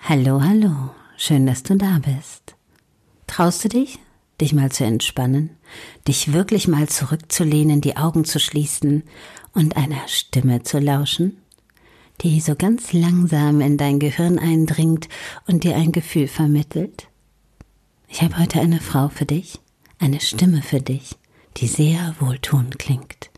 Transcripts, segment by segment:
Hallo, hallo, schön, dass du da bist. Traust du dich, dich mal zu entspannen, dich wirklich mal zurückzulehnen, die Augen zu schließen und einer Stimme zu lauschen, die so ganz langsam in dein Gehirn eindringt und dir ein Gefühl vermittelt? Ich habe heute eine Frau für dich, eine Stimme für dich, die sehr wohltuend klingt.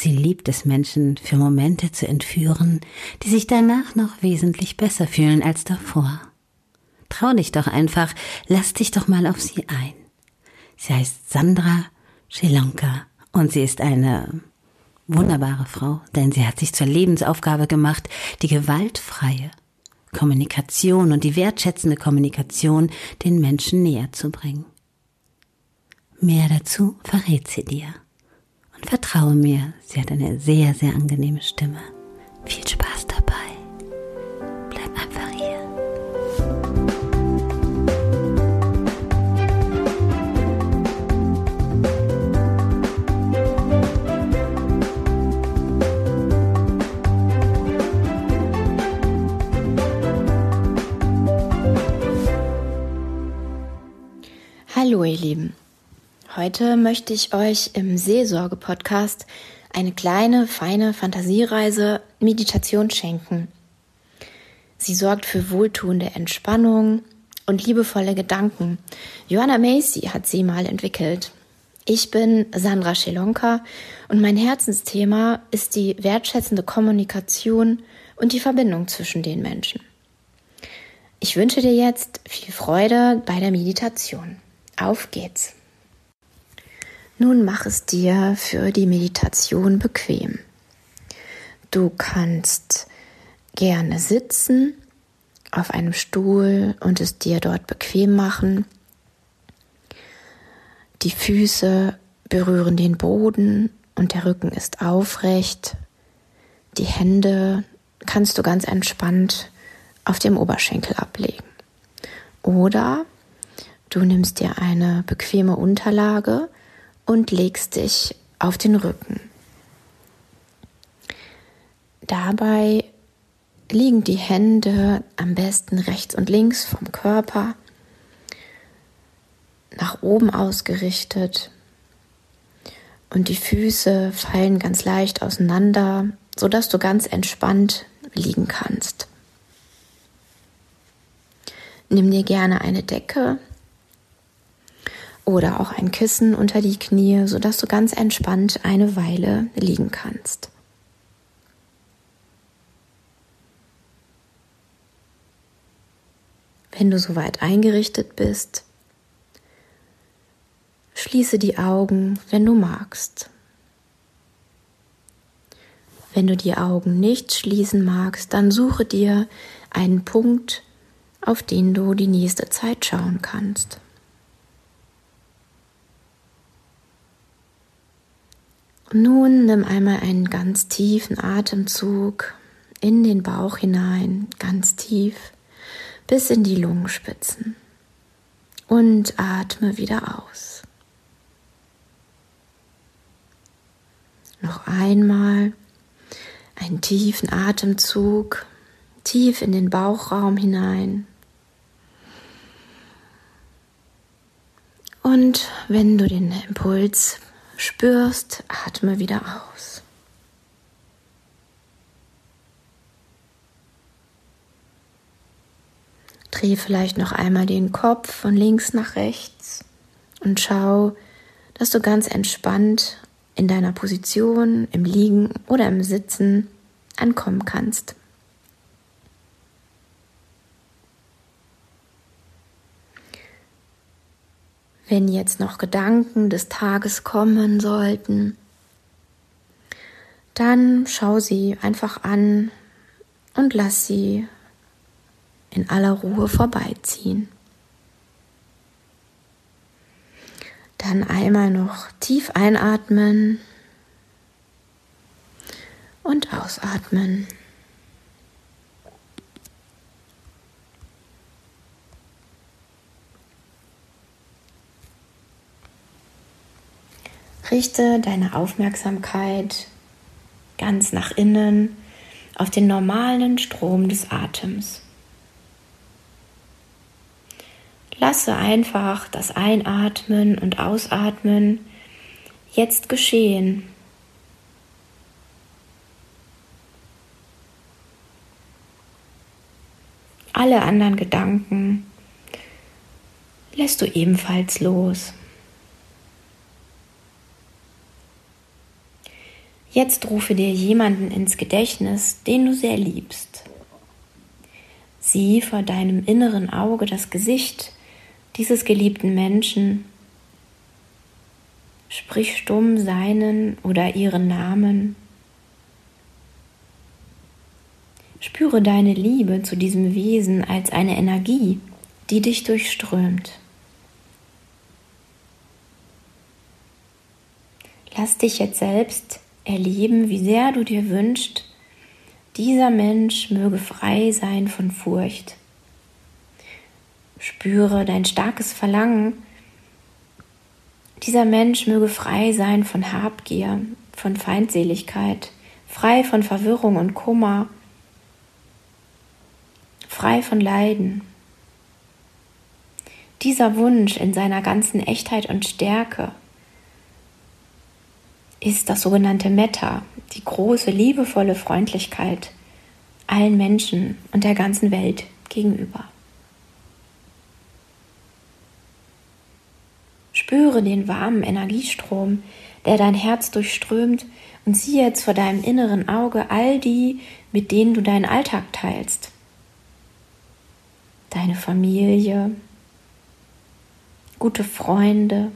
Sie liebt es, Menschen für Momente zu entführen, die sich danach noch wesentlich besser fühlen als davor. Trau dich doch einfach, lass dich doch mal auf sie ein. Sie heißt Sandra Shelonka und sie ist eine wunderbare Frau, denn sie hat sich zur Lebensaufgabe gemacht, die gewaltfreie Kommunikation und die wertschätzende Kommunikation den Menschen näher zu bringen. Mehr dazu verrät sie dir. Und vertraue mir, sie hat eine sehr, sehr angenehme Stimme. Viel Spaß Heute möchte ich euch im Seelsorge-Podcast eine kleine, feine Fantasiereise Meditation schenken. Sie sorgt für wohltuende Entspannung und liebevolle Gedanken. Joanna Macy hat sie mal entwickelt. Ich bin Sandra Schelonka und mein Herzensthema ist die wertschätzende Kommunikation und die Verbindung zwischen den Menschen. Ich wünsche dir jetzt viel Freude bei der Meditation. Auf geht's! Nun mach es dir für die Meditation bequem. Du kannst gerne sitzen auf einem Stuhl und es dir dort bequem machen. Die Füße berühren den Boden und der Rücken ist aufrecht. Die Hände kannst du ganz entspannt auf dem Oberschenkel ablegen. Oder du nimmst dir eine bequeme Unterlage, und legst dich auf den Rücken. Dabei liegen die Hände am besten rechts und links vom Körper, nach oben ausgerichtet und die Füße fallen ganz leicht auseinander, sodass du ganz entspannt liegen kannst. Nimm dir gerne eine Decke oder auch ein Kissen unter die Knie, sodass du ganz entspannt eine Weile liegen kannst. Wenn du soweit eingerichtet bist, schließe die Augen, wenn du magst. Wenn du die Augen nicht schließen magst, dann suche dir einen Punkt, auf den du die nächste Zeit schauen kannst. Nun nimm einmal einen ganz tiefen Atemzug in den Bauch hinein, ganz tief, bis in die Lungenspitzen. Und atme wieder aus. Noch einmal einen tiefen Atemzug tief in den Bauchraum hinein. Und wenn du den Impuls spürst, atme wieder aus. Dreh vielleicht noch einmal den Kopf von links nach rechts und schau, dass du ganz entspannt in deiner Position, im Liegen oder im Sitzen ankommen kannst. Wenn jetzt noch Gedanken des Tages kommen sollten, dann schau sie einfach an und lass sie in aller Ruhe vorbeiziehen. Dann einmal noch tief einatmen und ausatmen. Richte deine Aufmerksamkeit ganz nach innen auf den normalen Strom des Atems. Lasse einfach das Einatmen und Ausatmen jetzt geschehen. Alle anderen Gedanken lässt du ebenfalls los. Jetzt rufe dir jemanden ins Gedächtnis, den du sehr liebst. Sieh vor deinem inneren Auge das Gesicht dieses geliebten Menschen. Sprich stumm seinen oder ihren Namen. Spüre deine Liebe zu diesem Wesen als eine Energie, die dich durchströmt. Lass dich jetzt selbst erleben, wie sehr du dir wünschst, dieser Mensch möge frei sein von Furcht. Spüre dein starkes Verlangen, dieser Mensch möge frei sein von Habgier, von Feindseligkeit, frei von Verwirrung und Kummer, frei von Leiden. Dieser Wunsch in seiner ganzen Echtheit und Stärke ist das sogenannte Metta, die große, liebevolle Freundlichkeit allen Menschen und der ganzen Welt gegenüber. Spüre den warmen Energiestrom, der dein Herz durchströmt und sieh jetzt vor deinem inneren Auge all die, mit denen du deinen Alltag teilst. Deine Familie, gute Freunde,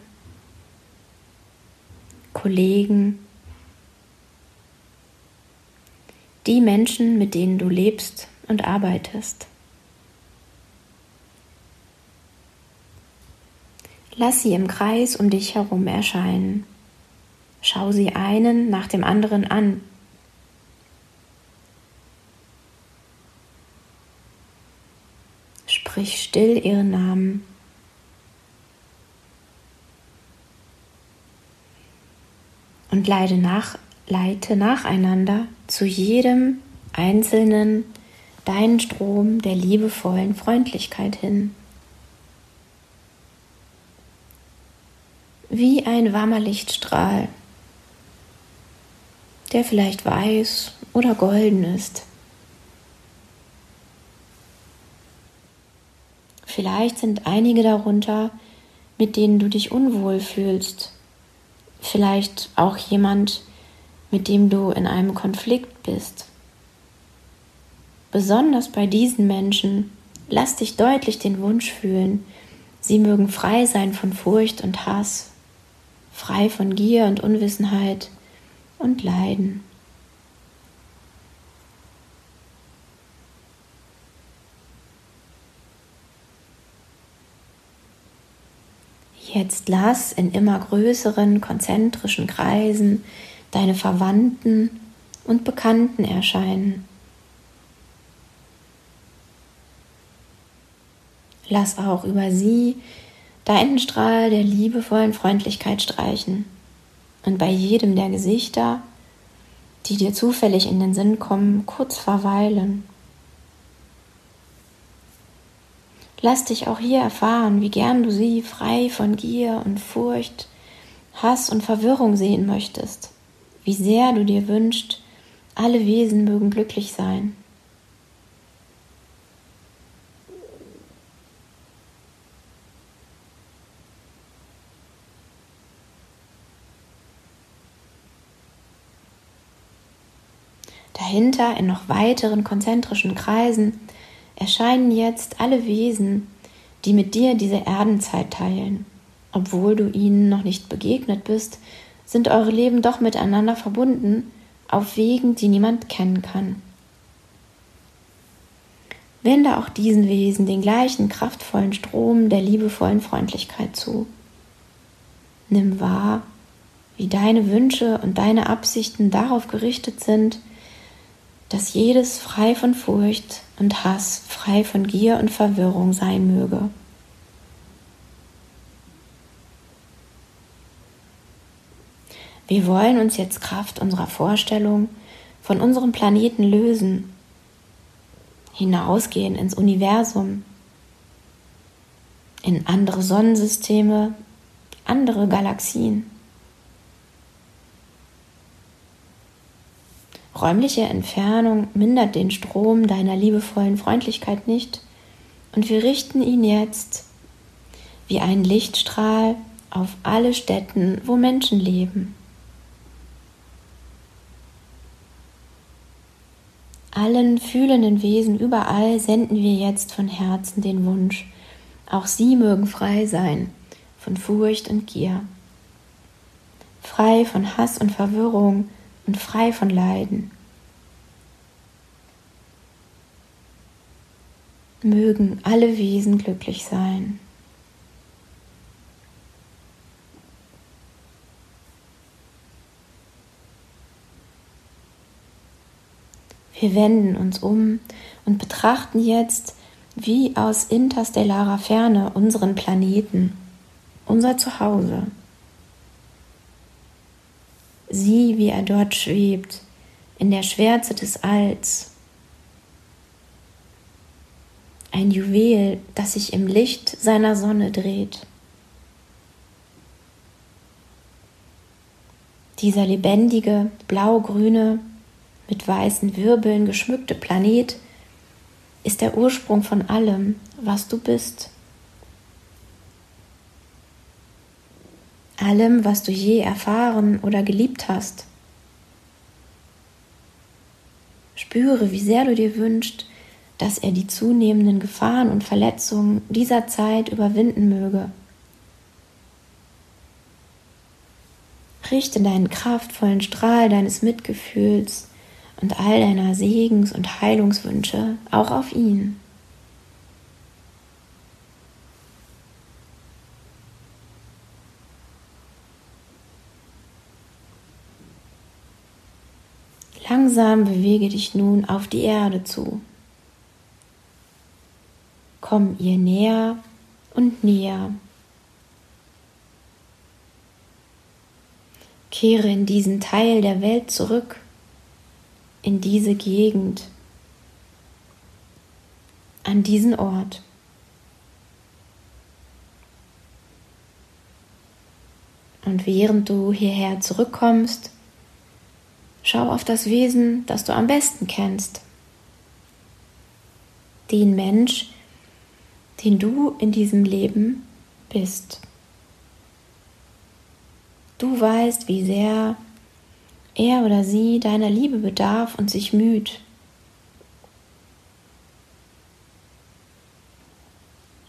Kollegen, die Menschen, mit denen du lebst und arbeitest. Lass sie im Kreis um dich herum erscheinen. Schau sie einen nach dem anderen an. Sprich still ihren Namen. Und leite, nach, leite nacheinander zu jedem einzelnen deinen Strom der liebevollen Freundlichkeit hin. Wie ein warmer Lichtstrahl, der vielleicht weiß oder golden ist. Vielleicht sind einige darunter, mit denen du dich unwohl fühlst vielleicht auch jemand, mit dem du in einem Konflikt bist. Besonders bei diesen Menschen lass dich deutlich den Wunsch fühlen, sie mögen frei sein von Furcht und Hass, frei von Gier und Unwissenheit und Leiden. Jetzt lass in immer größeren konzentrischen Kreisen deine Verwandten und Bekannten erscheinen. Lass auch über sie deinen Strahl der liebevollen Freundlichkeit streichen und bei jedem der Gesichter, die dir zufällig in den Sinn kommen, kurz verweilen. Lass dich auch hier erfahren, wie gern du sie frei von Gier und Furcht, Hass und Verwirrung sehen möchtest, wie sehr du dir wünschst, alle Wesen mögen glücklich sein. Dahinter in noch weiteren konzentrischen Kreisen erscheinen jetzt alle Wesen, die mit dir diese Erdenzeit teilen. Obwohl du ihnen noch nicht begegnet bist, sind eure Leben doch miteinander verbunden auf Wegen, die niemand kennen kann. Wende auch diesen Wesen den gleichen kraftvollen Strom der liebevollen Freundlichkeit zu. Nimm wahr, wie deine Wünsche und deine Absichten darauf gerichtet sind, dass jedes frei von Furcht und Hass, frei von Gier und Verwirrung sein möge. Wir wollen uns jetzt Kraft unserer Vorstellung von unserem Planeten lösen, hinausgehen ins Universum, in andere Sonnensysteme, andere Galaxien. Räumliche Entfernung mindert den Strom deiner liebevollen Freundlichkeit nicht und wir richten ihn jetzt wie ein Lichtstrahl auf alle Städten, wo Menschen leben. Allen fühlenden Wesen überall senden wir jetzt von Herzen den Wunsch, auch sie mögen frei sein von Furcht und Gier, frei von Hass und Verwirrung und frei von Leiden. Mögen alle Wesen glücklich sein. Wir wenden uns um und betrachten jetzt wie aus interstellarer Ferne unseren Planeten, unser Zuhause. Sieh, wie er dort schwebt, in der Schwärze des Alls. Ein Juwel, das sich im Licht seiner Sonne dreht. Dieser lebendige, blau-grüne, mit weißen Wirbeln geschmückte Planet ist der Ursprung von allem, was du bist. Allem, was du je erfahren oder geliebt hast. Spüre, wie sehr du dir wünschst, dass er die zunehmenden Gefahren und Verletzungen dieser Zeit überwinden möge. Richte deinen kraftvollen Strahl deines Mitgefühls und all deiner Segens- und Heilungswünsche auch auf ihn. Langsam bewege dich nun auf die Erde zu. Komm ihr näher und näher. Kehre in diesen Teil der Welt zurück, in diese Gegend, an diesen Ort. Und während du hierher zurückkommst, schau auf das Wesen, das du am besten kennst. Den Mensch, den du in diesem Leben bist. Du weißt, wie sehr er oder sie deiner Liebe bedarf und sich müht.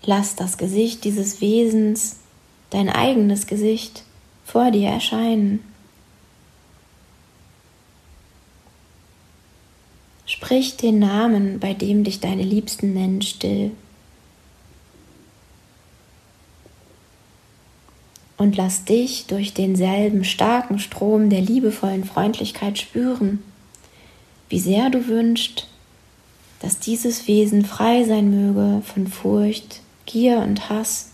Lass das Gesicht dieses Wesens, dein eigenes Gesicht, vor dir erscheinen. Sprich den Namen, bei dem dich deine Liebsten nennen, still. und lass dich durch denselben starken Strom der liebevollen Freundlichkeit spüren, wie sehr du wünschst, dass dieses Wesen frei sein möge von Furcht, Gier und Hass,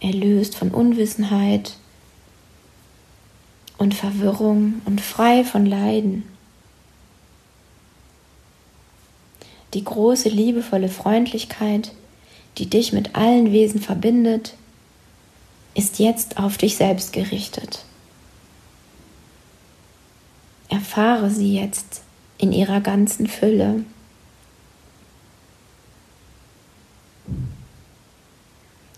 erlöst von Unwissenheit und Verwirrung und frei von Leiden. Die große liebevolle Freundlichkeit, die dich mit allen Wesen verbindet, ist jetzt auf dich selbst gerichtet. Erfahre sie jetzt in ihrer ganzen Fülle.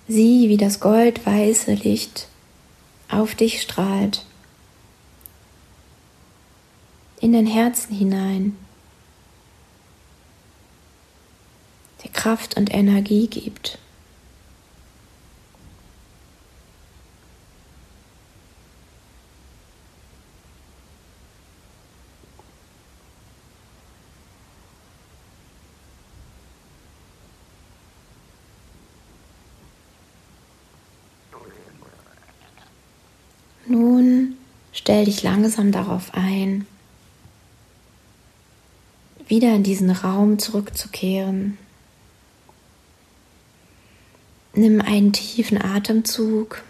Sieh, wie das goldweiße Licht auf dich strahlt, in dein Herzen hinein, Kraft und Energie gibt. Nun stell dich langsam darauf ein, wieder in diesen Raum zurückzukehren. Nimm einen tiefen Atemzug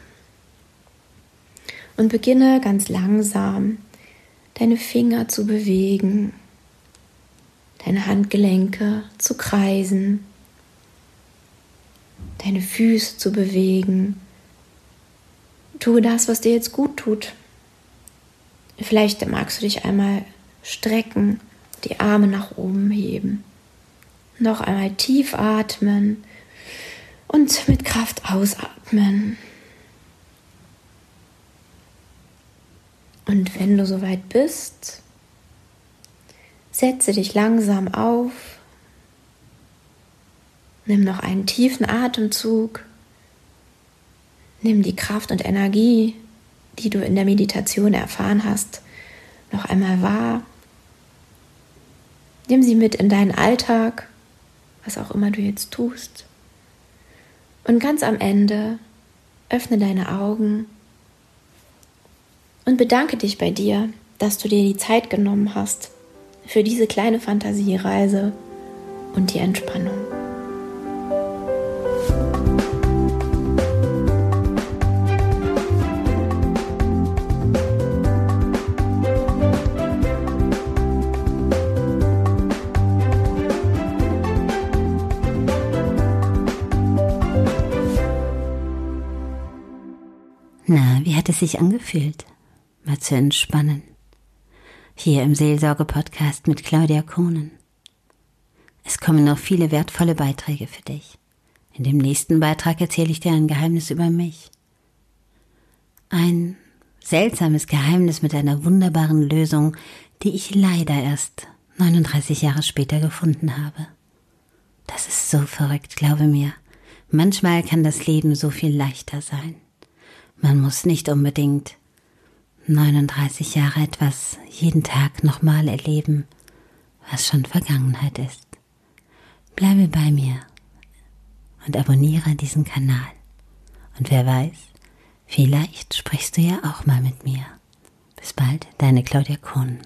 und beginne ganz langsam deine Finger zu bewegen, deine Handgelenke zu kreisen, deine Füße zu bewegen. Tue das, was dir jetzt gut tut. Vielleicht magst du dich einmal strecken, die Arme nach oben heben. Noch einmal tief atmen und mit Kraft ausatmen. Und wenn du soweit bist, setze dich langsam auf, nimm noch einen tiefen Atemzug, nimm die Kraft und Energie, die du in der Meditation erfahren hast, noch einmal wahr. Nimm sie mit in deinen Alltag, was auch immer du jetzt tust. Und ganz am Ende öffne deine Augen und bedanke dich bei dir, dass du dir die Zeit genommen hast für diese kleine Fantasiereise und die Entspannung. Hat es sich angefühlt? Mal zu entspannen. Hier im Seelsorge-Podcast mit Claudia Kohnen. Es kommen noch viele wertvolle Beiträge für dich. In dem nächsten Beitrag erzähle ich dir ein Geheimnis über mich. Ein seltsames Geheimnis mit einer wunderbaren Lösung, die ich leider erst 39 Jahre später gefunden habe. Das ist so verrückt, glaube mir. Manchmal kann das Leben so viel leichter sein. Man muss nicht unbedingt 39 Jahre etwas jeden Tag nochmal erleben, was schon Vergangenheit ist. Bleibe bei mir und abonniere diesen Kanal. Und wer weiß, vielleicht sprichst du ja auch mal mit mir. Bis bald, deine Claudia Kohn.